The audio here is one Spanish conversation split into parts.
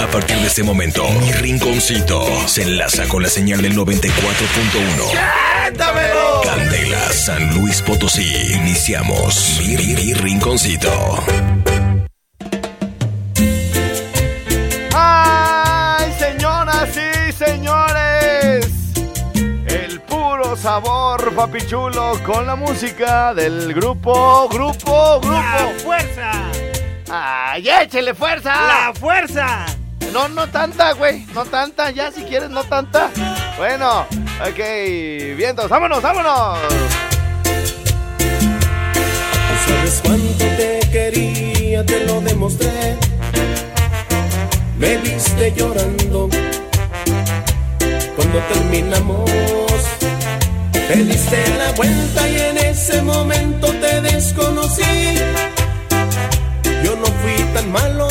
A partir de este momento, mi rinconcito se enlaza con la señal del 94.1. Candela, San Luis Potosí. Iniciamos mi, mi- mi rinconcito. ¡Ay, señoras y señores! El puro sabor, papi chulo, con la música del grupo, grupo, grupo. ¡La fuerza! ¡Ay, échele fuerza! ¡La fuerza! No, no tanta, güey. No tanta, ya si quieres, no tanta. Bueno, ok. Vientos, vámonos, vámonos. ¿Sabes cuánto te quería? Te lo demostré. Me viste llorando cuando terminamos. Te diste la vuelta y en ese momento te desconocí. Yo no fui tan malo,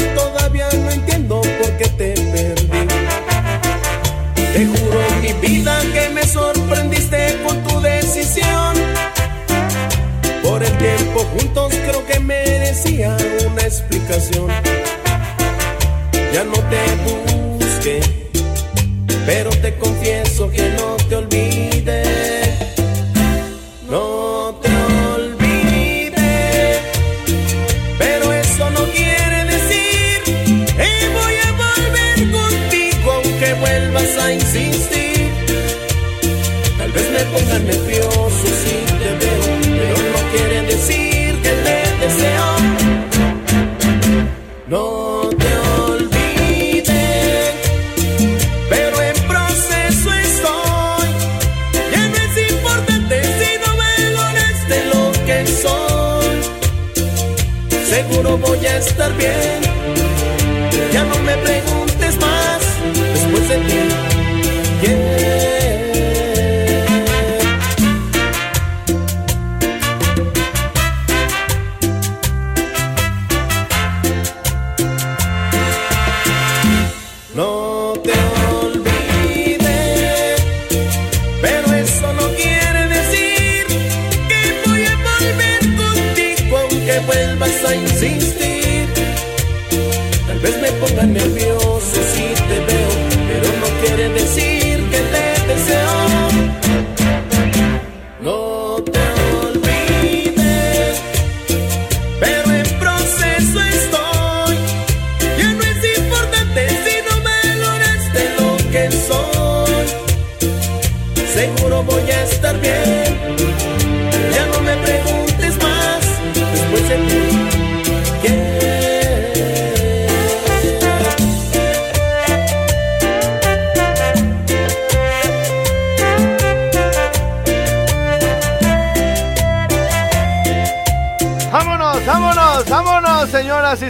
juntos creo que merecía una explicación. Ya no te me preguntes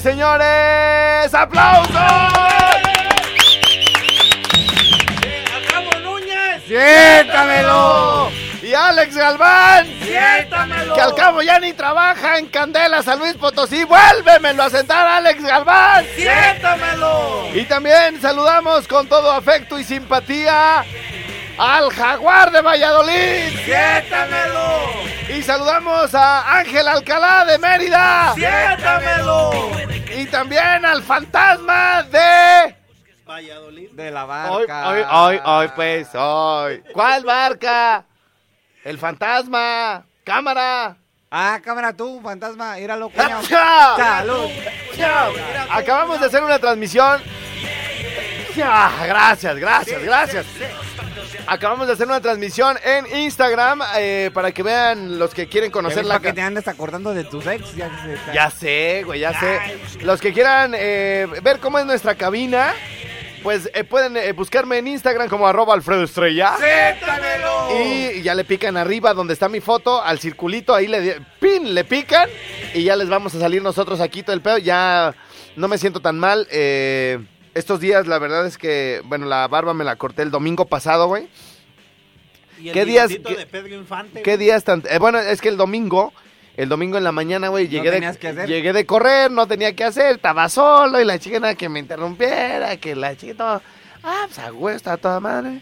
señores. ¡Aplausos! ¡Acabo Núñez! ¡Siéntamelo! Y Alex Galván, ¡Siéntamelo! que al cabo ya ni trabaja en Candela, San Luis Potosí. ¡Vuélvemelo a sentar, Alex Galván! ¡Siéntamelo! Y también saludamos con todo afecto y simpatía al Jaguar de Valladolid. ¡Siéntamelo! Y saludamos a Ángel Alcalá de Mérida. ¡Siéntamelo! Y también al fantasma de... De la Hoy, hoy, hoy, hoy, pues, hoy. ¿Cuál barca? El fantasma. Cámara. Ah, cámara tú, fantasma, íralo. ¡Chao! Salud. ¡Chao! Acabamos de hacer una transmisión. ¡Chao! Gracias, gracias, gracias. Acabamos de hacer una transmisión en Instagram eh, para que vean los que quieren conocer la que te andas acordando de tus ex. Ya, se- Ya sé, güey, ya sé. Los que quieran eh, ver cómo es nuestra cabina, pues eh, pueden eh, buscarme en Instagram como arroba Alfredo Estrella. ¡Siéntamelo! Y ya le pican arriba donde está mi foto, al circulito, ahí le pin, le pican y ya les vamos a salir nosotros aquí todo el pedo. Ya no me siento tan mal. eh, estos días, la verdad es que, bueno, la barba me la corté el domingo pasado, güey. Y el ¿Qué días- qué- de Pedro Infante. ¿Qué días tan...? eh, bueno, es que el domingo, el domingo en la mañana, güey, llegué, que de, hacer. llegué de correr, no tenía que hacer, estaba solo y la chica nada que me interrumpiera, que la chica ah, pues a güey, está toda madre.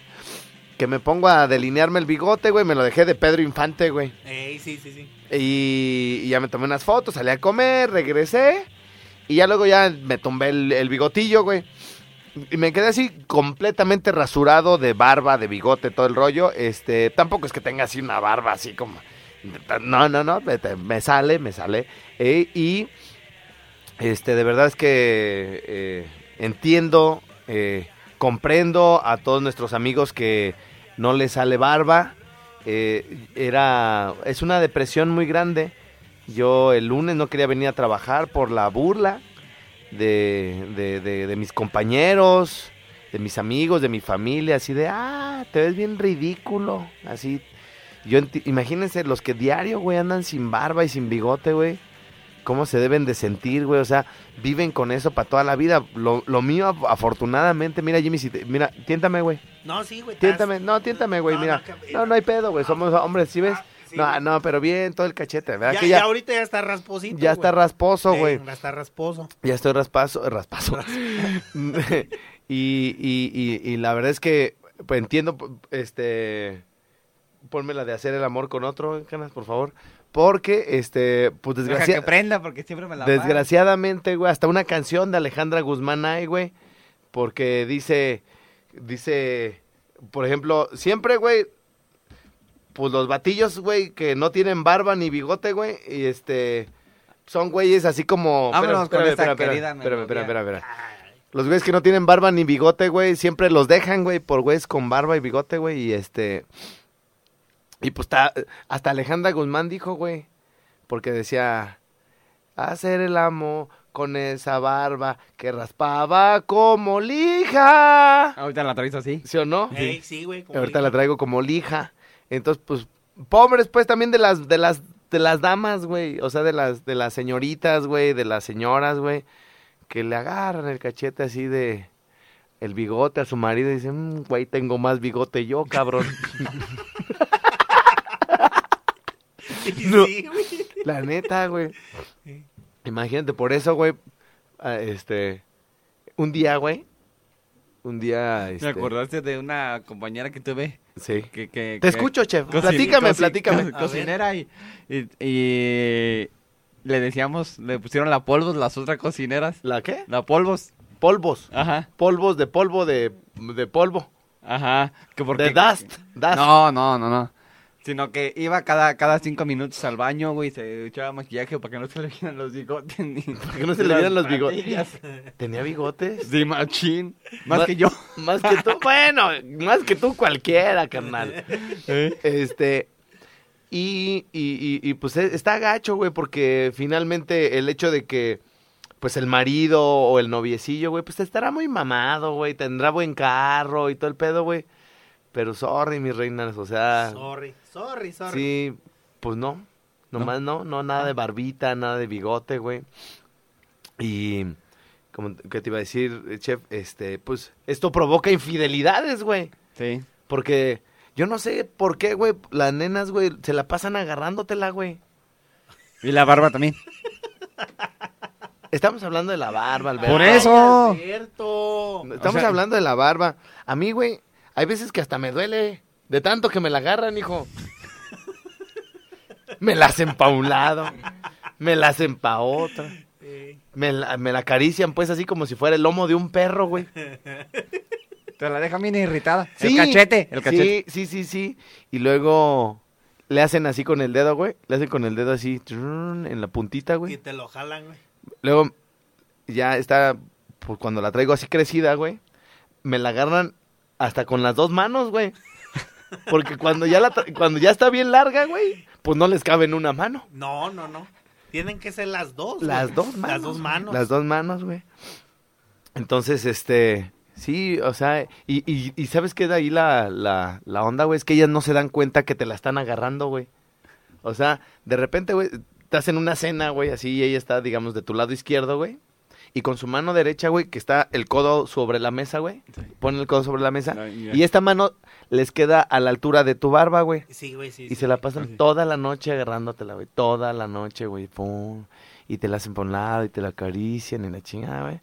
Que me pongo a delinearme el bigote, güey, me lo dejé de Pedro Infante, güey. Ey, sí, sí, sí. Y, y ya me tomé unas fotos, salí a comer, regresé. Y ya luego ya me tumbé el, el bigotillo, güey. Y me quedé así completamente rasurado de barba, de bigote, todo el rollo. Este, tampoco es que tenga así una barba así como... No, no, no, me, sale, me sale. Eh, y este, de verdad es que eh, entiendo, eh, comprendo a todos nuestros amigos que no les sale barba. Eh, era, es una depresión muy grande. Yo el lunes no quería venir a trabajar por la burla de, de, de- de mis compañeros, de mis amigos, de mi familia, así de, ah, te ves bien ridículo, así. Yo imagínense los que diario, güey, andan sin barba y sin bigote, güey. ¿Cómo se deben de sentir, güey? O sea, viven con eso para toda la vida. Lo, lo mío, af- afortunadamente, mira, Jimmy, si te- mira, tiéntame, güey. No, sí, güey. Tiéntame, no, tiéntame, güey, No, mira. No, no hay pedo, güey, somos hombres, ¿sí ves? Sí, No, no, pero bien, todo el cachete, ¿verdad? Ya, que ya ya, ahorita ya está rasposito. ya está rasposo, Ey, güey. Ya está rasposo. Ya estoy raspazo, raspazo. y, y, y, y la verdad es que pues, entiendo, este, ponme la de hacer el amor con otro, Canas, por favor. Porque, este, pues Deja desgracia- que prenda porque siempre me la desgraciadamente, güey, hasta una canción de Alejandra Guzmán hay, güey. Porque dice, dice, por ejemplo, siempre, güey, pues los batillos, güey, que no tienen barba ni bigote, güey, y este, son güeyes así como... Vámonos con espérame, esta espérame, querida espérame, espérame, espérame. Los güeyes que no tienen barba ni bigote, güey, siempre los dejan, güey, por güeyes con barba y bigote, güey, y este... Y pues está, hasta Alejandra Guzmán dijo, güey, porque decía, hacer el amo con esa barba que raspaba como lija. Ahorita la traes así. ¿Sí o no? Sí, güey. Ahorita la traigo como lija. Entonces, pues, pobres, pues, también de las, de las, de las damas, güey. O sea, de las, de las señoritas, güey, de las señoras, güey, que le agarran el cachete así de el bigote a su marido y dicen, "Mm, güey, tengo más bigote yo, cabrón. Sí, No. La neta, güey. Imagínate, por eso, güey, ah, este, un día, güey, un día, este, Me acordaste de una compañera que tuve. Sí. Que, que, Te que- escucho, chef. platícame, platícame. co- cocinera y, y, y le decíamos, le pusieron la polvos las otras cocineras. ¿La qué? La polvos. Polvos. Ajá, Polvos de polvo de, de polvo. ajá. Que porque, De dust. dust. No, no, no, no. Sino que iba cada, cada cinco minutos al baño, güey, se echaba maquillaje para que no se le vieran los bigotes ni... Para que no se le vieran los bigotes. ¿Tenía bigotes? Sí, machín. Más Ma- que yo. Más que tú. Bueno, más que tú cualquiera, carnal. Este. Y, y, y, y, pues e- está gacho, güey, porque finalmente el hecho de que, pues el marido o el noviecillo, güey, pues estará muy mamado, güey, tendrá buen carro y todo el pedo, güey. Pero sorry, mis reinas, o sea, Sorry, sorry, sorry. sí, pues no, nomás no, no, nada de barbita, nada de bigote, güey. Y, como que te iba a decir, chef, este, pues esto provoca infidelidades, güey. Sí. Porque yo no sé por qué, güey, las nenas, güey, se la pasan agarrándotela, güey. Y la barba también. Estamos hablando de la barba, Alberto. Por eso. Ay, es cierto. Estamos O sea- hablando de la barba. A mí, güey, hay veces que hasta me duele. De tanto que me la agarran, hijo. Me la hacen pa' un lado. Me la hacen pa' otro. Me la, me la acarician, pues, así como si fuera el lomo de un perro, güey. Te la dejan bien irritada. Sí, El cachete, el cachete. Sí, sí, sí, sí. Y luego le hacen así con el dedo, güey. Le hacen con el dedo así, en la puntita, Y güey. te lo jalan, güey. Luego, ya está, pues cuando la traigo así crecida, güey, me la agarran hasta con las dos manos, güey. Porque cuando ya, la tra- cuando ya está bien larga, güey, pues no les cabe en una mano. No, no, no. Tienen que ser las dos. Las güey. dos manos. Las dos manos. Las dos manos, güey. Entonces, este, sí, o sea, y, y, y ¿sabes qué de ahí la, la, la onda, güey? Es que ellas no se dan cuenta que te la están agarrando, güey. O sea, de repente, güey, estás en una cena, güey, así, y ella está, digamos, de tu lado izquierdo, güey. Y con su mano derecha, güey, que está el codo sobre la mesa, güey. Pone el codo sobre la mesa. No, y esta mano les queda a la altura de tu barba, güey. Sí, güey, sí. Y sí. se la pasan toda la noche agarrándotela, güey. Toda la noche, güey. Pum. Y te la hacen por un lado y te la acarician y la chingada, güey.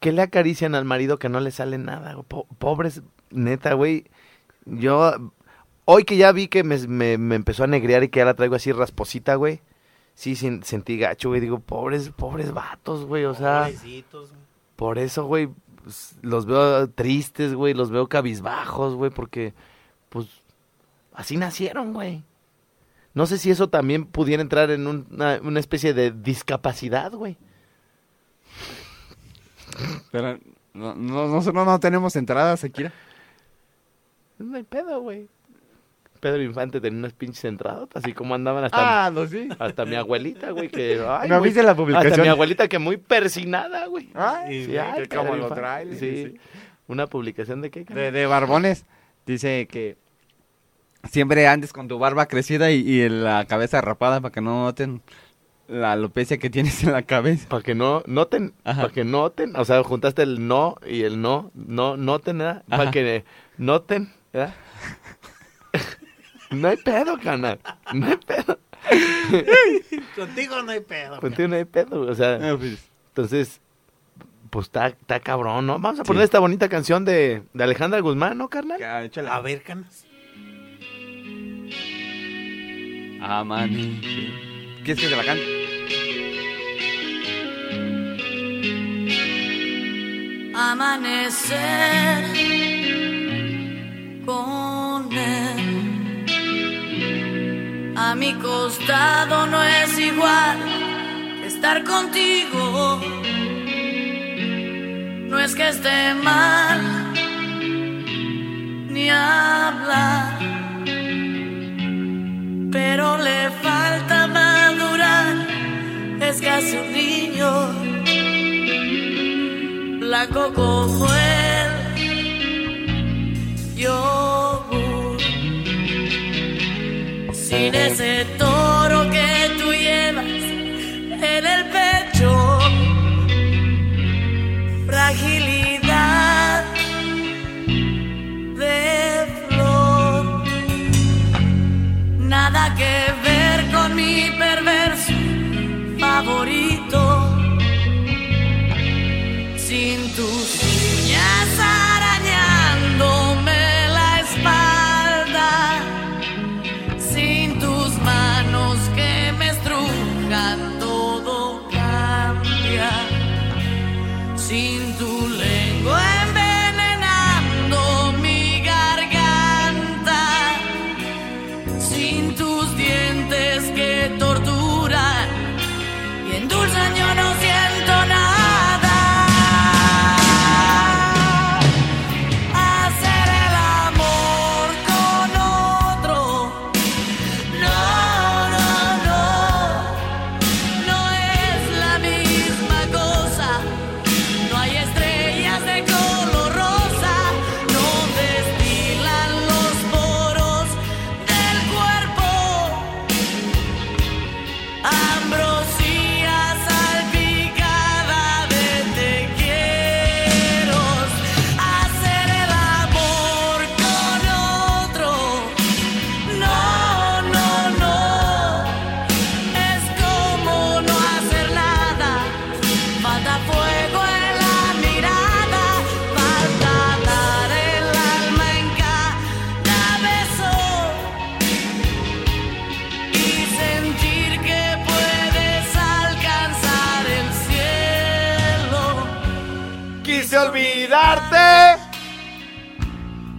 ¿Qué le acarician al marido que no le sale nada? güey? Po- pobres, neta, güey. Yo, hoy que ya vi que me, me- me empezó a negrear y que ya la traigo así rasposita, güey. Sí, sentí gacho, güey. Digo, pobres, pobres vatos, güey. O sea, Pobrecitos, güey. por eso, güey, pues, los veo tristes, güey, los veo cabizbajos, güey, porque, pues, así nacieron, güey. No sé si eso también pudiera entrar en un- una, una especie de discapacidad, güey. Pero no, no, nosotros no tenemos entradas, Akira. No hay pedo, güey. Pedro Infante tenía unas pinches entradas, así como andaban hasta, Ah, no, sí. hasta mi abuelita, güey, que... Ay, ¿No viste la Hasta publicación? mi abuelita que muy persinada, güey. Ay, Sí, ay, que como lo trae. Sí. Una publicación de qué? De, de barbones. Dice que siempre andes con tu barba crecida y, y la cabeza rapada para que no noten la alopecia que tienes en la cabeza. Para que no noten, para que noten, o sea, juntaste el no y el no, no noten, ¿verdad? Para que noten, ¿verdad? No hay pedo, canal, no hay pedo. Contigo no hay pedo. Contigo no hay pedo, o sea, Ah, pues, entonces, pues está, está cabrón, ¿no? Vamos a Sí. poner esta bonita canción de, de Alejandra Guzmán, ¿no, carnal? échale. A ver, canas. Man. sí. ¿Quieres que te la cante? amanecer con él. A mi costado no es igual estar contigo. No es que esté mal ni hablar, pero le falta madurar. Es casi un niño blanco como el yogur. Sin ese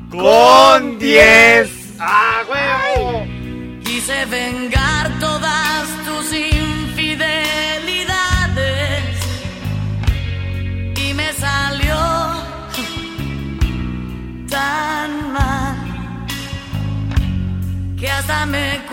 Con 10. ¡Ah, huevo! Quise vengar todas tus infidelidades y me salió tan mal que hasta me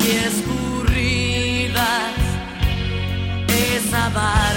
y escurridas esa vaina.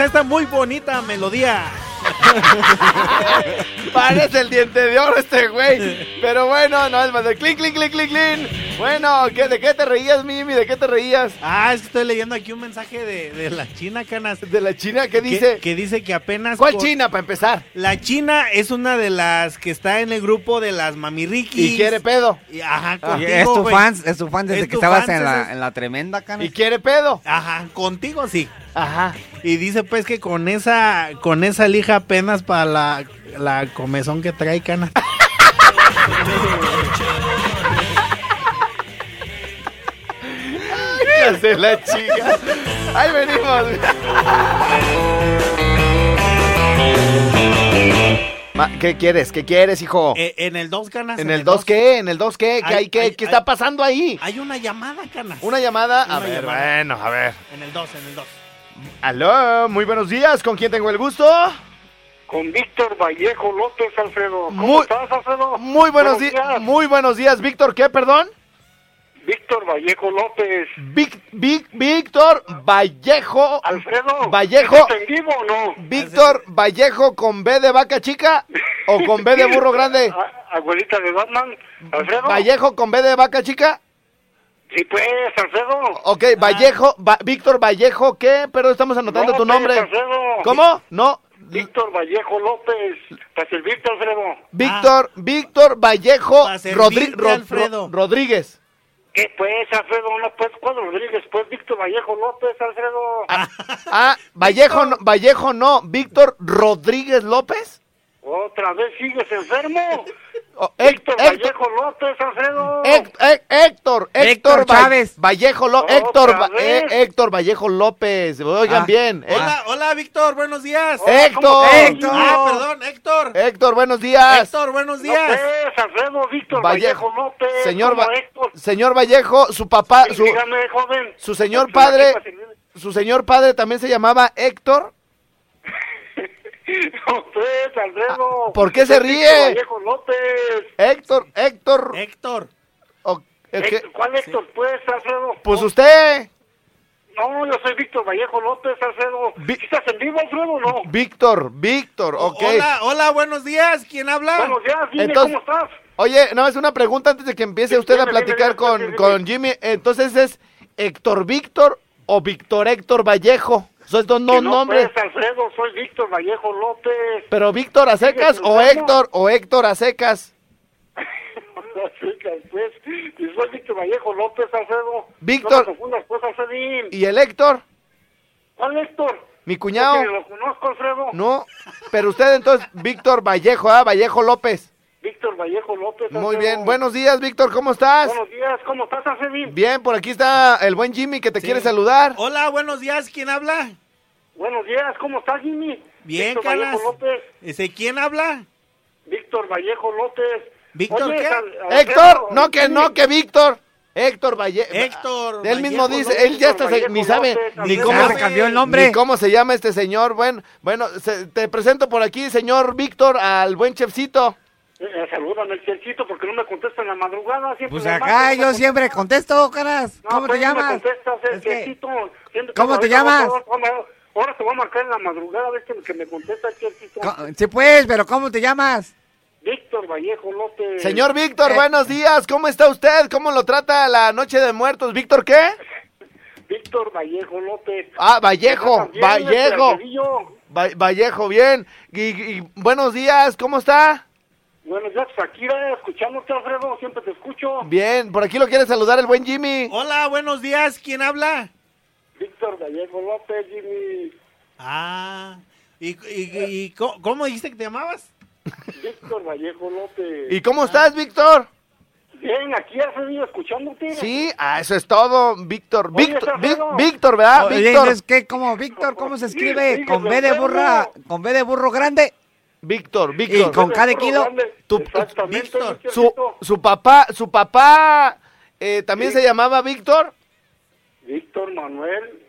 A esta muy bonita melodía. Parece el diente de oro este güey. Pero bueno, no es más de clink, clink, clink, clink, clink. Bueno, ¿qué, ¿de qué te reías, Mimi? ¿De qué te reías? Ah, es que estoy leyendo aquí un mensaje de, de la China, canas. ¿De la China? ¿Qué Que- dice? Que, dice que apenas. ¿Cuál China, para empezar? La China es una de las que está en el grupo de las mamirriquis. ¿Y quiere pedo? Y- Ajá, Y contigo, es tu güey. fan, es tu fan desde Es que estabas en la, es- en la tremenda, cana. ¿Y quiere pedo? Ajá, contigo sí. Ajá. Y dice pues que con esa con esa lija apenas para la, la comezón que trae cana. Hijas de la chica. Ahí venimos. Ma, ¿Qué quieres? ¿Qué quieres, hijo? Eh, en el 2 canas. ¿En el 2 qué? ¿En el 2 qué? ¿Qué, Hay- hay, qué, hay- ¿qué hay- está pasando ahí? Hay una llamada, canas. Una llamada. A Una ver, llamada. bueno, a ver. En el 2, en el 2. Aló, muy buenos días. ¿Con quién tengo el gusto? Con Víctor Vallejo López, Alfredo. ¿Cómo Muy- estás, Alfredo? Muy buenos días. Muy buenos días, Víctor. ¿Qué, perdón? Víctor Vallejo López. Vic, Vic- Víctor Vallejo. Alfredo. Vallejo. ¿estás en vivo o no? Víctor Vallejo con B de vaca chica o con B de burro grande. Abuelita de Batman. Alfredo. Vallejo con B de vaca chica. Sí, pues, Alfredo. Ok, Vallejo, Va- Víctor Vallejo, ¿qué? Pero estamos anotando tu López, nombre. Alfredo. ¿Cómo? No. Víctor Vallejo López. Para servirte, Alfredo. Víctor, Víctor Vallejo Pa' Rodri- servirte, Ro- Alfredo. Ro- Rodríguez. ¿Qué pues, Alfredo? No, pues, ¿cuál Rodríguez? Pues, Víctor Vallejo López, Alfredo. Ah, Vallejo Vallejo no, Víctor Rodríguez López. ¿Otra vez sigues enfermo? Oh, Héctor, Vallejo López, Alfredo. Héctor, Héctor Héctor Chávez. Vallejo ¿Otra Héctor, Va- eh, Héctor Vallejo López. Oigan Ah. bien. Hec- Hola, hola, Víctor, buenos días. Héctor. Héctor. Ah, perdón, Héctor. Héctor, buenos días. Héctor, buenos No, días. pues, Alfredo, Víctor Vallejo. Vallejo, López. Señor, ¿cómo Va- Héctor? señor Vallejo, su papá, su, Dígame, joven. su señor padre, su señor padre también se llamaba Héctor. No, pues, Alfredo. Ah, ¿por qué se Es ríe? Víctor Vallejo López. Héctor, Héctor. Héctor. o- es que- Héctor, ¿Cuál Héctor, pues, Alfredo? pues usted, No, yo soy Víctor Vallejo López, Alfredo. Vi- ¿Sí ¿Estás en vivo, Alfredo, o no? Víctor, Víctor, ok. Hola, hola, buenos días. ¿Quién habla? Buenos días, dime, Entonces- ¿cómo estás? Oye, nada más una pregunta antes de que empiece usted a dime, dime, platicar dime, con, dime, dime. con Jimmy. Entonces es Héctor Víctor o Víctor Héctor Vallejo. Dos no, Que no, nombres. pues, Alfredo, soy Víctor Vallejo López. Pero Víctor a secas ¿Sigues o? Héctor o Héctor a secas. pues, y soy Víctor Vallejo López, Alfredo. Víctor. No me confundas, pues. ¿Y el Héctor? ¿Cuál Héctor? Mi cuñado. Porque lo conozco, Alfredo. No. Pero usted entonces, Víctor Vallejo, ¿ah? Vallejo López. Víctor Vallejo López. Muy bien. Buenos días, Víctor, ¿cómo estás? Buenos días, ¿cómo estás, Alfredín? Bien, por aquí está el buen Jimmy que te Sí. quiere saludar. Hola, buenos días. ¿Quién habla? Buenos días, ¿cómo estás, Jimmy? Bien, Víctor. Vallejo López. Ese, ¿Quién habla? Víctor Vallejo López. ¿Víctor Oye, qué? Héctor, no que Jimmy, no que Víctor. Héctor Vallejo. Héctor Él mismo Vallejo dice, él ya está, Vallejo ni sabe López, ni cómo se cambió el nombre. Ni cómo se llama este señor. Bueno, bueno, se- te presento por aquí, señor Víctor, al buen chefcito. Eh, salúdame el cerquito porque no me contesta en la madrugada. Siempre Pues acá yo siempre contesto, caras. No, ¿Cómo pues te me llamas? contestas, el Es que- ¿Cómo te llamas? Ahora, te voy a marcar en la madrugada a ver que, que me contesta el Chelsito. Co- Sí, pues, pero ¿cómo te llamas? Víctor Vallejo López. Señor Víctor, Eh. buenos días. ¿Cómo está usted? ¿Cómo lo trata la noche de muertos? ¿Víctor qué? Víctor Vallejo López. Ah, Vallejo, También, este, Vallejo. Vallejo, bien. Y, y buenos días, ¿cómo está? Buenos días, Shakira, escuchándote, Alfredo, siempre te escucho. Bien, por aquí lo quiere saludar el buen Jimmy. Hola, buenos días. ¿Quién habla? Víctor Vallejo López, Jimmy. Ah. ¿Y, y, cómo dijiste que te llamabas? Víctor Vallejo López. ¿Y cómo estás, Víctor? Bien, aquí, Alfredillo, escuchándote. Sí, ah, eso es todo, Víctor. Oye, Víctor. Víctor, ¿verdad? Oye, Víctor. es que, ¿cómo, Víctor? ¿Cómo se escribe? Sí, ¿Con B de burra, con B de burro grande? Víctor, Y Víctor. con cada kilo, tu- Víctor, Su, su papá, su papá eh, también Sí. se llamaba Víctor. Víctor Manuel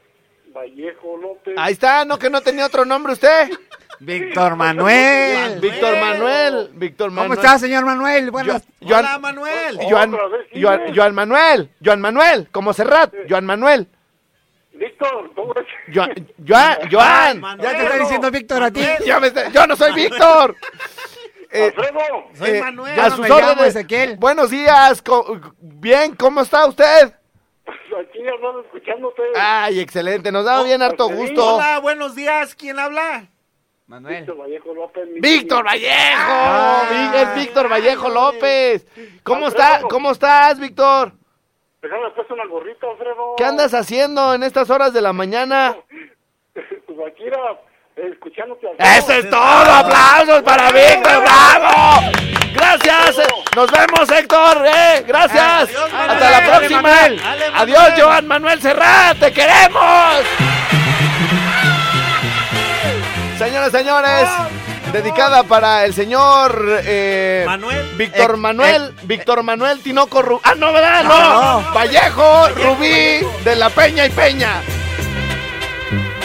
Vallejo López. Ahí está, no que no tenía otro nombre usted. Víctor Manuel. Víctor Manuel, Víctor Manuel. ¿Cómo está, señor Manuel? Buenas. Yo- Hola, Joan- Manuel. Joan, Otra vez, sí, Joan-. Joan Manuel, Joan Manuel, como Serrat, Joan Manuel. Víctor, ¿cómo es? Joan, Joan, Joan. Ya te está diciendo Víctor a ti. Ya me está- yo no soy Víctor. Eh, Alfredo, Soy eh, Manuel. a Yo no sus me llamo órdenes. Ezequiel. Buenos días. co- bien, ¿cómo está usted? aquí andando escuchándote. Ay, excelente. Nos da bien harto sí. gusto. Hola, buenos días. ¿Quién habla? Manuel. Víctor Vallejo López. mi- Víctor Vallejo. Ah. Vi- es Víctor Vallejo López. ¿Cómo Alfredo. está? ¿Cómo estás, Víctor? Déjame puesto una gorrita, Alfredo. ¿Qué andas haciendo en estas horas de la mañana? Pues aquí era eh, escuchándote. Alfredo. ¡Eso es todo! ¡Aplausos para Víctor! ¡Bravo! ¡Gracias! eh, Nos vemos, Héctor. ¡Eh! ¡Gracias! Adiós, ¡Hasta Manuel. la próxima! Manuel. Dale, Manuel. ¡Adiós, Joan Manuel Serrat! ¡Te queremos! Señoras, señores, dedicada para el señor eh, Manuel. Víctor Eh, Manuel, Víctor Manuel Tinoco Rubí. Ah, no, ¿verdad? No, No, Vallejo, Rubí, de la Peña y Peña.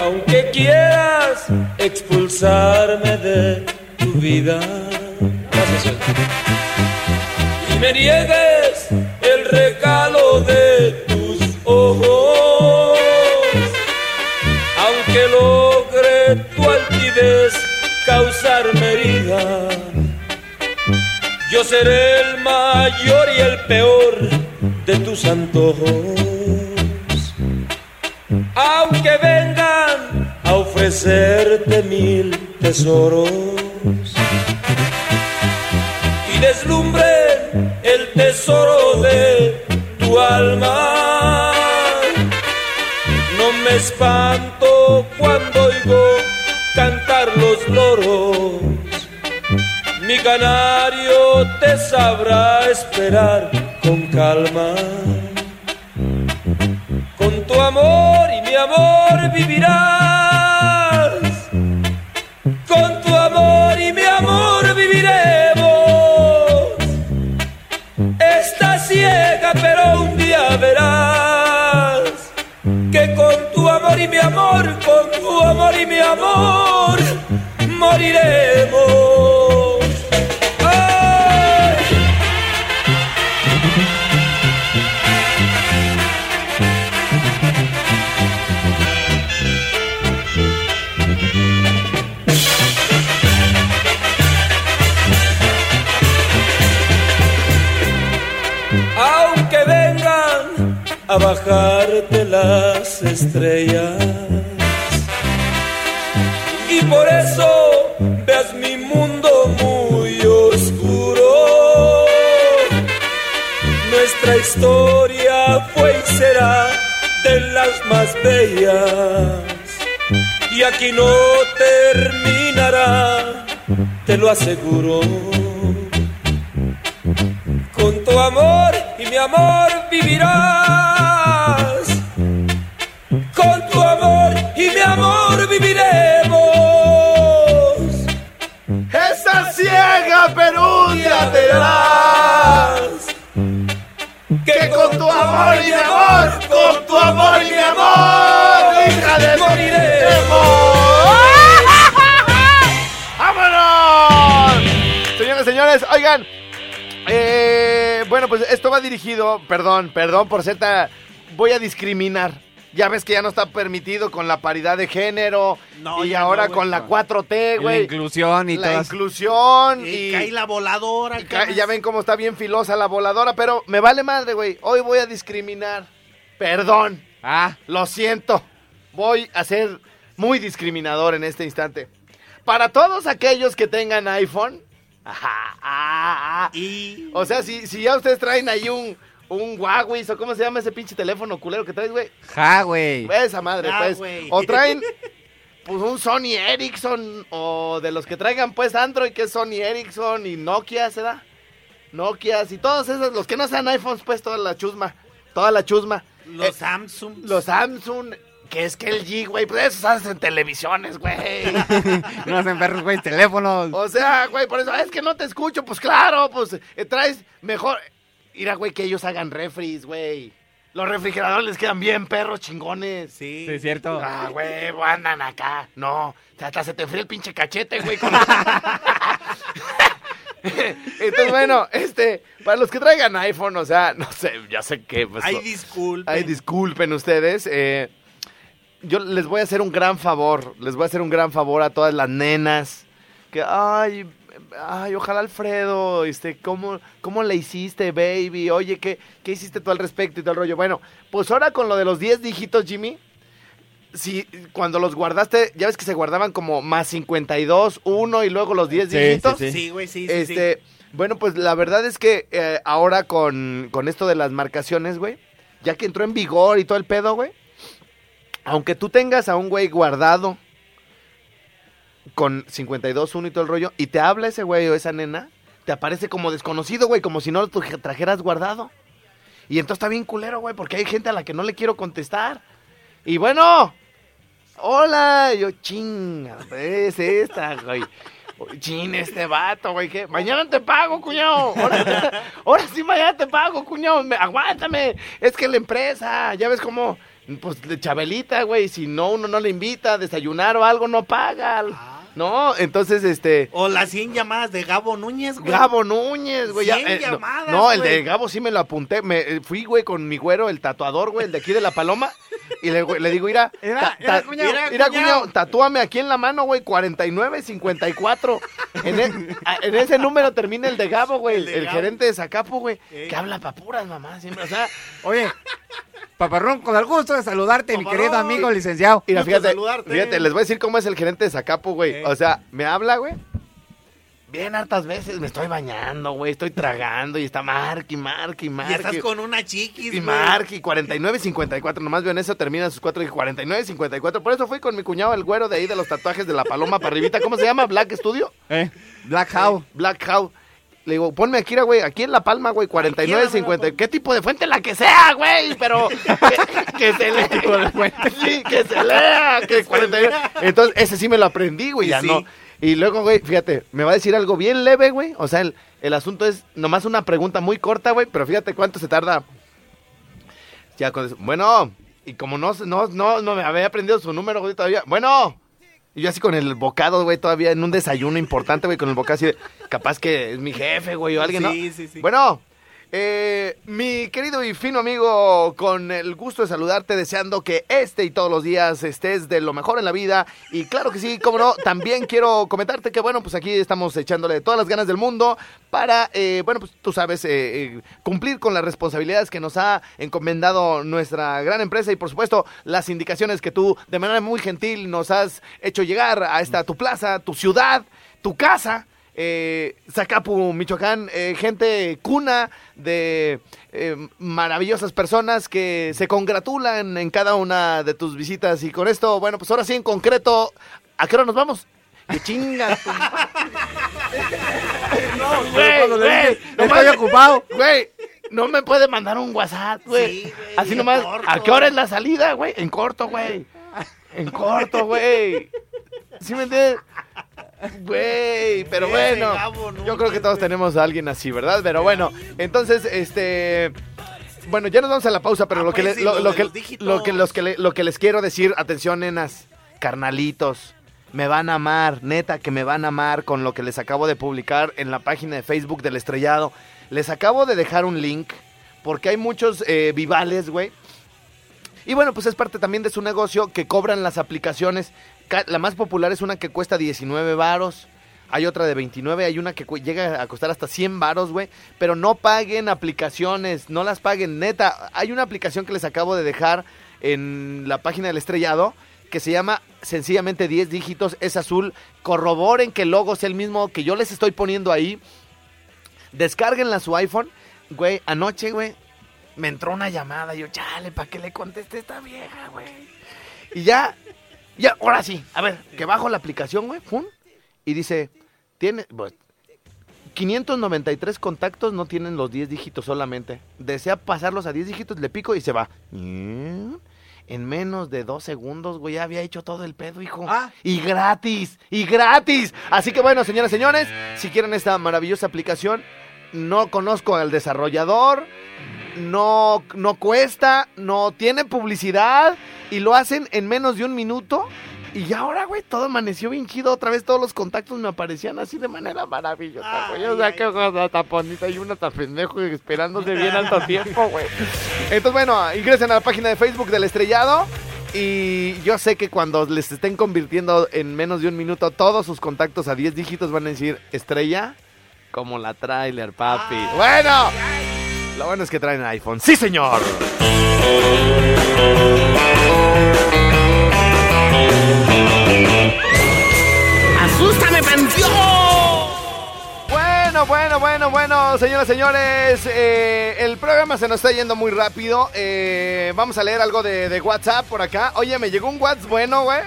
Aunque quieras expulsarme de tu vida Gracias, y me niegues el regalo de tus ojos, aunque logre tu altivez causarme herida, yo seré el mayor y el peor de tus antojos aunque vengan a ofrecerte mil tesoros y deslumbren el tesoro de tu alma. No me espanto cuando oigo canario te sabrá esperar con calma. Con tu amor y mi amor vivirás. Con tu amor y mi amor viviremos. Estás ciega, pero un día verás que con tu amor y mi amor, con tu amor y mi amor, moriremos. Aunque vengan a bajarte las estrellas. Y por eso veas mi mundo muy oscuro. Nuestra historia fue y será de las más bellas. Y aquí no terminará, te lo aseguro. Amor y mi amor vivirás. Con tu amor y mi amor viviremos. Esa ciega peruña te verás. Que con tu amor y mi amor, con tu amor y mi amor, hija de Moriremos. ¡Vámonos! Señores, señores, oigan. eh, bueno, pues esto va dirigido, perdón, perdón por ser tan... Voy a discriminar. Ya ves que ya no está permitido con la paridad de género. No, y ahora no, con la 4T, La güey. inclusión y La todas. inclusión Y, y... cae la voladora. y ya ven cómo está bien filosa la voladora, pero me vale madre, güey. Hoy voy a discriminar. Perdón, Ah, lo siento. Voy a ser muy discriminador en este instante. Para todos aquellos que tengan iPhone. Ajá, ah, ah. Y. O sea, si, si ya ustedes traen ahí un, un Huawei, o cómo se llama ese pinche teléfono culero que traes, güey. ja, güey. Esa madre, pues. O traen pues un Sony Ericsson o de los que traigan pues Android que es Sony Ericsson y Nokia, ¿se da? Nokia y todos esos, los que no sean iPhones pues toda la chusma, toda la chusma. Los Eh, Samsung. los Samsung, que es que el G, güey, pues esos hacen televisiones, güey. No hacen perros, güey, teléfonos. O sea, güey, por eso, es que no te escucho, pues claro, pues eh, traes mejor. Mira, güey, que ellos hagan refris, güey. Los refrigeradores les quedan bien perros chingones. Sí. Sí, es cierto. Ah, güey, andan acá. No, hasta se te fría el pinche cachete, güey. con- Entonces, bueno, este, para los que traigan iPhone, o sea, no sé, ya sé que... Pues, Ay, no- disculpe. Ay, disculpen ustedes. eh, yo les voy a hacer un gran favor, les voy a hacer un gran favor a todas las nenas. Que, ay, ay, ojalá Alfredo, este, ¿cómo, cómo le hiciste, baby? Oye, ¿qué, ¿qué hiciste tú al respecto y todo el rollo? Bueno, pues ahora con lo de los 10 dígitos, Jimmy, si cuando los guardaste, ya ves que se guardaban como más 52, 1 y luego los 10 Sí, dígitos. sí, Sí, güey, sí, sí, Este, bueno, pues la verdad es que eh, ahora con, con esto de las marcaciones, güey, ya que entró en vigor y todo el pedo, güey, aunque tú tengas a un güey guardado con 52, 1 y todo el rollo, y te habla ese güey o esa nena, te aparece como desconocido, güey, como si no lo trajeras guardado. Y entonces está bien culero, güey, porque hay gente a la que no le quiero contestar. Y bueno, hola, yo chinga, es esta, güey. Chin, este vato, güey, que mañana te pago, cuñado. Ahora, sí, mañana te pago, cuñado. Me- aguántame. Es que la empresa, ya ves cómo, pues, de Chabelita, güey, si no, uno no le invita a desayunar o algo, no paga. No, entonces, este, O las 100 llamadas de Gabo Núñez, güey. Gabo Núñez, güey. ya, 100 eh, no, llamadas, no, el güey. de Gabo sí me lo apunté. Me, eh, fui, güey, con mi güero, el tatuador, güey, el de aquí de la paloma. Y le, güey, le digo, mira, Mira, ta- cuñado, tatúame aquí en la mano, güey, 49, 54. En, e- en ese número termina el de Gabo, güey, el, El el Gabo. gerente de Zacapu, güey, Eh. que habla pa' puras, mamá, siempre, o sea, Oye, Paparrón, con el gusto de saludarte, mi querido amigo licenciado. Mira, fíjate, saludarte. fíjate, les voy a decir cómo es el gerente de Zacapu, güey. Eh. O sea, me habla, güey. Bien hartas veces, me estoy bañando, güey, estoy tragando y está marque, marque, Y marque. estás con una chiquis, Y güey. marque, 49, 54, nomás veo en eso, terminan sus cuatro y 49, 54. Por eso fui con mi cuñado, el güero de ahí de los tatuajes de la paloma para arribita. ¿Cómo se llama? Black Studio. Eh, Black House. Black House. Le digo, ponme aquí, güey, aquí en La Palma, güey, 49, Aquí en La 50. ¿Qué tipo de fuente? La que sea, güey, pero que, que se lea. Sí, que se lea, que 49. Entonces, ese sí me lo aprendí, güey, ya Sí. no. Y luego, güey, fíjate, me va a decir algo bien leve, güey. O sea, el, el asunto es nomás una pregunta muy corta, güey, pero fíjate cuánto se tarda. Ya con eso. Bueno, y como no, no, no, no me había aprendido su número, güey, todavía. Bueno. Y yo así con el bocado, güey, todavía en un desayuno importante, güey, con el bocado así de, capaz que es mi jefe, güey, o alguien, ¿no? Sí, sí, sí. Bueno, eh, mi querido y fino amigo, con el gusto de saludarte, deseando que este y todos los días estés de lo mejor en la vida. Y claro que sí, cómo no, también quiero comentarte que, bueno, pues aquí estamos echándole todas las ganas del mundo para, eh, bueno, pues tú sabes, eh, eh, cumplir con las responsabilidades que nos ha encomendado nuestra gran empresa y, por supuesto, las indicaciones que tú, de manera muy gentil, nos has hecho llegar a esta tu plaza, tu ciudad, tu casa eh, Zacapu, Michoacán, eh, gente cuna de eh, maravillosas personas que se congratulan en cada una de tus visitas. Y con esto, bueno, pues ahora sí, en concreto, ¿a qué hora nos vamos? ¡Qué chinga! No, Güey, nomás estoy me- ocupado. Güey, no me puede mandar un WhatsApp, güey. Sí, güey, Así nomás, corto. ¿a qué hora es la salida, güey? En corto, güey. En corto, güey. ¿Sí me entiendes? Güey, pero bueno. Yo creo que todos tenemos a alguien así, ¿verdad? Pero bueno, entonces, este. Bueno, ya nos vamos a la pausa, pero Ah, lo que, pues, le- sí, lo, lo lo de que, los dígitos. lo que, los que le- lo que les quiero decir, atención, nenas, carnalitos, me van a amar, neta, que me van a amar con lo que les acabo de publicar en la página de Facebook del Estrellado. Les acabo de dejar un link, porque hay muchos eh, vivales, güey. Y bueno, pues es parte también de su negocio que cobran las aplicaciones. La más popular es una que cuesta 19 varos. Hay otra de 29, hay una que llega a costar hasta 100 varos, güey. Pero no paguen aplicaciones, no las paguen, neta. Hay una aplicación que les acabo de dejar en la página del estrellado que se llama sencillamente 10 dígitos, es azul. Corroboren que el logo es el mismo que yo les estoy poniendo ahí. Descárguenla su iPhone. Güey, anoche, güey, me entró una llamada. Yo, chale, ¿para qué le contesté esta vieja, güey? Y ya, ya, ahora sí. A ver, que bajo la aplicación, güey, pum, y dice, tiene, pues, 593 contactos no tienen los 10 dígitos solamente. Desea pasarlos a 10 dígitos, le pico y se va. Mm, En menos de dos segundos, güey, ya había hecho todo el pedo, hijo. Ah. Y gratis, y gratis. Así que bueno, señoras y señores, si quieren esta maravillosa aplicación, no conozco al desarrollador, no, no cuesta, no tiene publicidad y lo hacen en menos de un minuto. Y ahora, güey, todo amaneció bien chido. Otra vez todos los contactos me aparecían así de manera maravillosa, güey. O sea, Ay, qué cosa tan bonita y uno tan pendejo y esperándose bien alto tiempo, güey. Entonces, bueno, ingresen a la página de Facebook del Estrellado Y yo sé que cuando les estén convirtiendo en menos de un minuto todos sus contactos a 10 dígitos van a decir estrella como la trailer, papi. Bueno, lo bueno es que traen iPhone. Sí, señor. ¡Asústame, pensión! Bueno, bueno, bueno, bueno, señoras y señores, eh, el programa se nos está yendo muy rápido. Eh, vamos a leer algo de, de WhatsApp por acá. Oye, me llegó un WhatsApp bueno, güey.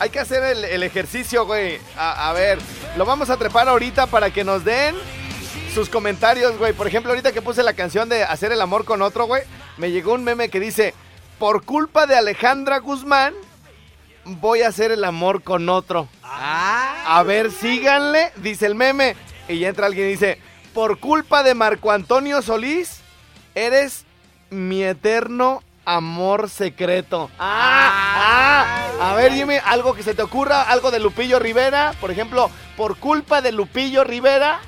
Hay que hacer el, el ejercicio, güey. A, a ver, lo vamos a trepar ahorita para que nos den sus comentarios, güey. Por ejemplo, ahorita que puse la canción de Hacer el amor con otro, güey, me llegó un meme que dice, por culpa de Alejandra Guzmán, voy a hacer el amor con otro. A ver, síganle, dice el meme. Y ya entra alguien y dice, por culpa de Marco Antonio Solís, eres mi eterno amor secreto. Ah, ah. A ver, dime algo que se te ocurra, algo de Lupillo Rivera. Por ejemplo, por culpa de Lupillo Rivera,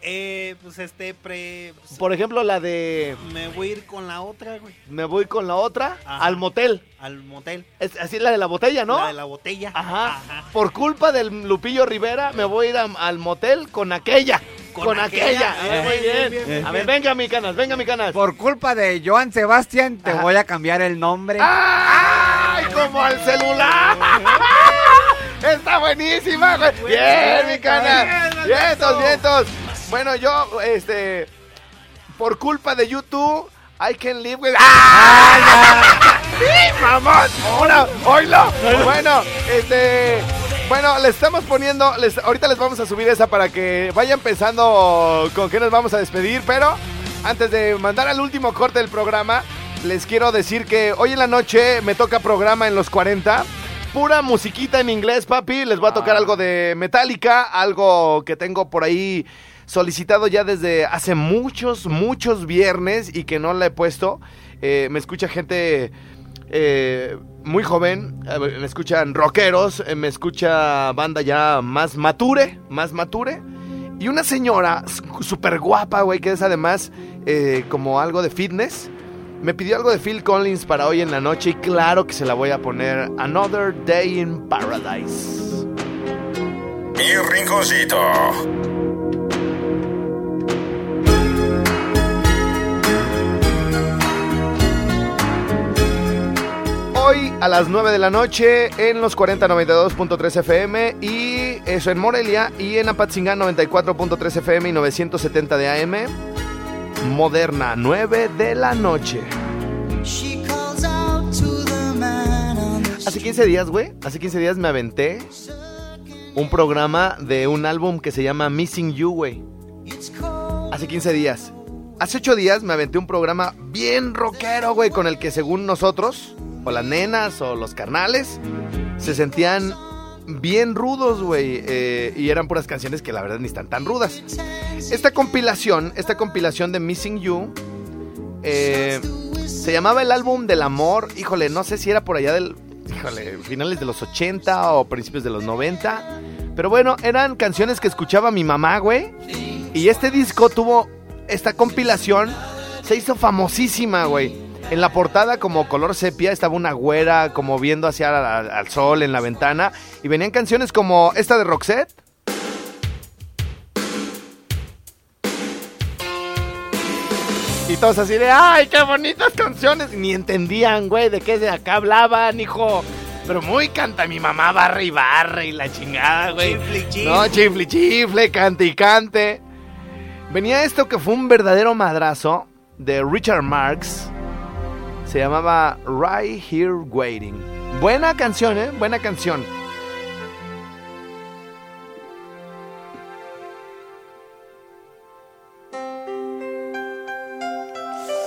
Eh, pues este, pre. por ejemplo, la de Me voy a ir con la otra, güey. me voy con la otra Ajá. al motel. Al motel. Es así la de la botella, ¿no? La de la botella. Ajá. Por culpa del Lupillo Rivera, me voy a ir a- al motel con aquella. Con, Con aquella. aquella. Eh, muy bien. bien, bien, a ver, venga, mi canas, venga, mi canas. Por culpa de Joan Sebastián, te Ajá. voy a cambiar el nombre. ¡Ay! Como al celular. Está buenísima, güey. Bien, mi cana. Vientos, vientos. Bueno, yo, este. Por culpa de YouTube, I can live with. ¡Ah! ¡Sí, mamón! ¡Una! ¡Oílo! Bueno, este. Bueno, les estamos poniendo. Les, ahorita les vamos a subir esa para que vayan pensando con qué nos vamos a despedir. Pero antes de mandar al último corte del programa, les quiero decir que hoy en la noche me toca programa en los 40. Pura musiquita en inglés, papi. Les voy a tocar algo de Metallica, algo que tengo por ahí solicitado ya desde hace muchos, muchos viernes y que no la he puesto. Eh, me escucha gente eh, muy joven, eh, me escuchan rockeros, eh, me escucha banda ya más mature, más mature. Y una señora súper guapa, güey, que es además como algo de fitness. Me pidió algo de Phil Collins para hoy en la noche y claro que se la voy a poner Another Day in Paradise. Mi rinconcito. A las 9 de la noche en los 4092.3 FM y eso en Morelia y en Apatzingán 94.3 FM y 970 de AM. Moderna, 9 de la noche. Hace 15 días, güey, hace 15 días me aventé un programa de un álbum que se llama Missing You, güey. Hace 15 días. Hace 8 días me aventé un programa bien rockero, güey, con el que según nosotros, o las nenas o los carnales, se sentían bien rudos, güey. eh, y eran puras canciones que la verdad ni están tan rudas. Esta compilación, esta compilación de Missing You, eh, se llamaba el álbum del amor. Híjole, no sé si era por allá del. Híjole, finales de los 80 o principios de los 90. Pero bueno, eran canciones que escuchaba mi mamá, güey. Y este disco tuvo. Esta compilación se hizo famosísima, güey. En la portada, como color sepia, estaba una güera como viendo hacia al, al sol en la ventana. Y venían canciones como esta de Roxette. Y todos así de, ¡ay, qué bonitas canciones! Ni entendían, güey, de qué de acá hablaban, hijo. Pero muy canta mi mamá, barre y barre y la chingada, güey. Chifle, chifle. No, chifle, chifle, cante y cante. Venía esto que fue un verdadero madrazo de Richard Marx. Se llamaba Right Here Waiting. Buena canción, ¿eh? Buena canción.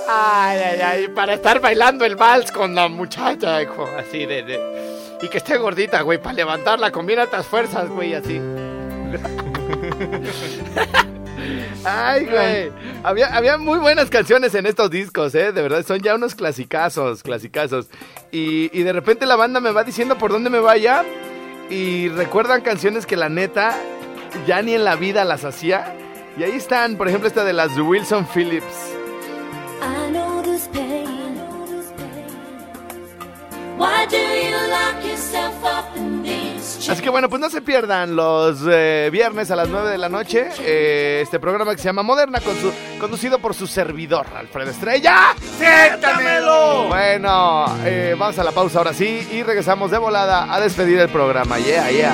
Ay, ay, ay, para estar bailando el vals con la muchacha, hijo, así de, de- Y que esté gordita, güey, para levantarla con bien altas fuerzas, güey, así. Ay, güey. Había, había, muy buenas canciones en estos discos, ¿eh? De verdad, son ya unos clasicazos, clasicazos. Y, y de repente la banda me va diciendo por dónde me vaya. Y recuerdan canciones que la neta ya ni en la vida las hacía. Y ahí están, por ejemplo, esta de las de Wilson Phillips. I know this. Why do you lock yourself up in Así que bueno, pues no se pierdan los eh, viernes a las 9 de la noche eh, este programa que se llama Moderna, con su- conducido por su servidor, Alfredo Estrella. ¡Siéntamelo! Bueno, eh, vamos a la pausa ahora sí y regresamos de volada a despedir el programa. Yeah, yeah.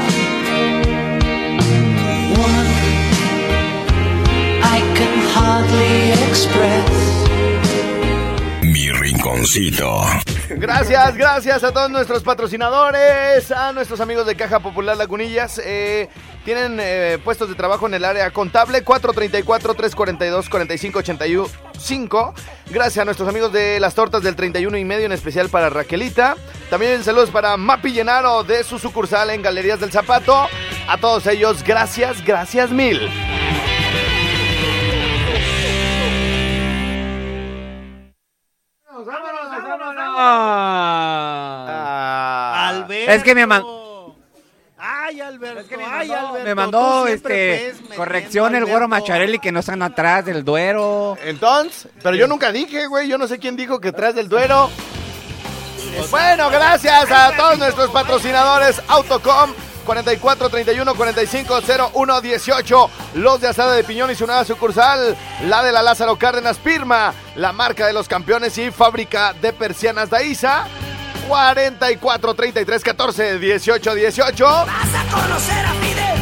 I can hardly express. Gracias, gracias a todos nuestros patrocinadores, a nuestros amigos de Caja Popular Lagunillas. Eh, tienen eh, puestos de trabajo en el área contable 434-342-4585. Gracias a nuestros amigos de las tortas del 31 y medio, en especial para Raquelita. También saludos para Mapi Llenaro de su sucursal en Galerías del Zapato. A todos ellos, gracias, gracias mil. Ah. Alberto. Es que me mandó. Ay, Alberto. ay, Alberto. Me mandó este corrección el güero. Macharelli que no están atrás del Duero. Entonces, pero yo nunca dije, güey, yo no sé quién dijo que tras del duero. Bueno, gracias a todos nuestros patrocinadores Autocom 44 31 45 01 18 Los de Asada de Piñón y su nueva sucursal La de la Lázaro Cárdenas Pirma La marca de los campeones y fábrica de persianas Daiza 44 33 14 18 18 Vas a conocer a Fidel.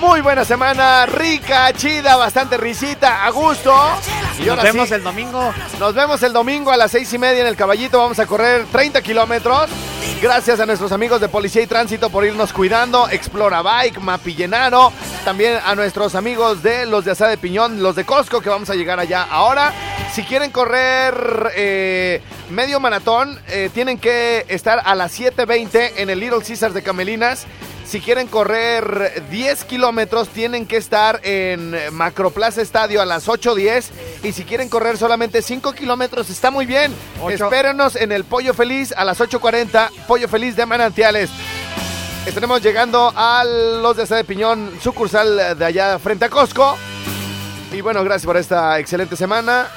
Muy buena semana, rica, chida, bastante risita, a gusto. Y Nos vemos sí, el domingo. nos vemos el domingo a las seis y media en el Caballito. Vamos a correr 30 kilómetros. Gracias a nuestros amigos de Policía y Tránsito por irnos cuidando. Explora Bike, Mapillenaro. También a nuestros amigos de los de Asada de Piñón, los de Costco, que vamos a llegar allá ahora. Si quieren correr eh, medio maratón, eh, tienen que estar a las 7.20 en el Little Caesars de Camelinas. Si quieren correr 10 kilómetros, tienen que estar en Macroplaza Estadio a las 8.10. Y si quieren correr solamente 5 kilómetros, está muy bien. Ocho. Espérenos en el Pollo Feliz a las 8.40. Pollo Feliz de Manantiales. Estaremos llegando a los de Sede de Piñón, sucursal de allá frente a Costco. Y bueno, gracias por esta excelente semana.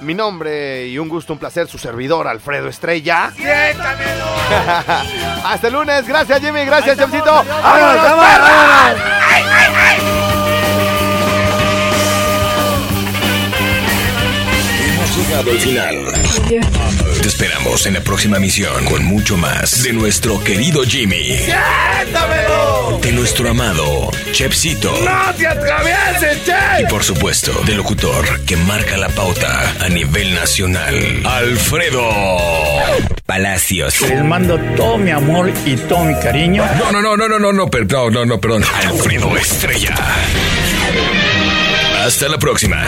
Mi nombre y un gusto, un placer, su servidor Alfredo Estrella. Hasta el lunes, gracias Jimmy, gracias Jamcito. ¡Vámonos, vámonos! Hemos llegado al final. Te esperamos en la próxima misión con mucho más de nuestro querido Jimmy. De nuestro amado Chepsito. ¡No te atravieses, Che! Y por supuesto, del locutor que marca la pauta a nivel nacional, Alfredo Palacios. Les mando todo mi amor y todo mi cariño. No, no, no, no, no, no, no, per- no, no, no, perdón. Alfredo Estrella. Hasta la próxima.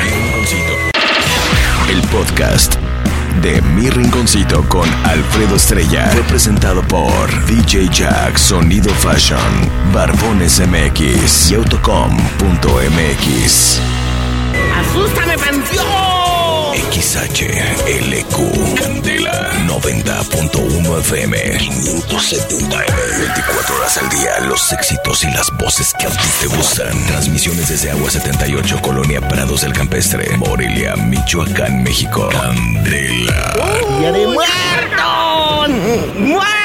El podcast de Mi Rinconcito con Alfredo Estrella fue presentado por DJ Jack Sonido Fashion, Barbones MX y Autocom.mx. ¡Asústame, pensión! XHLQ Candela 90.1 FM 570 M 24 horas al día Los éxitos y las voces que a ti te gustan Transmisiones desde Agua 78 Colonia Prados del Campestre Morelia, Michoacán, México Candela ¡Día de muertos! ¡Muertos!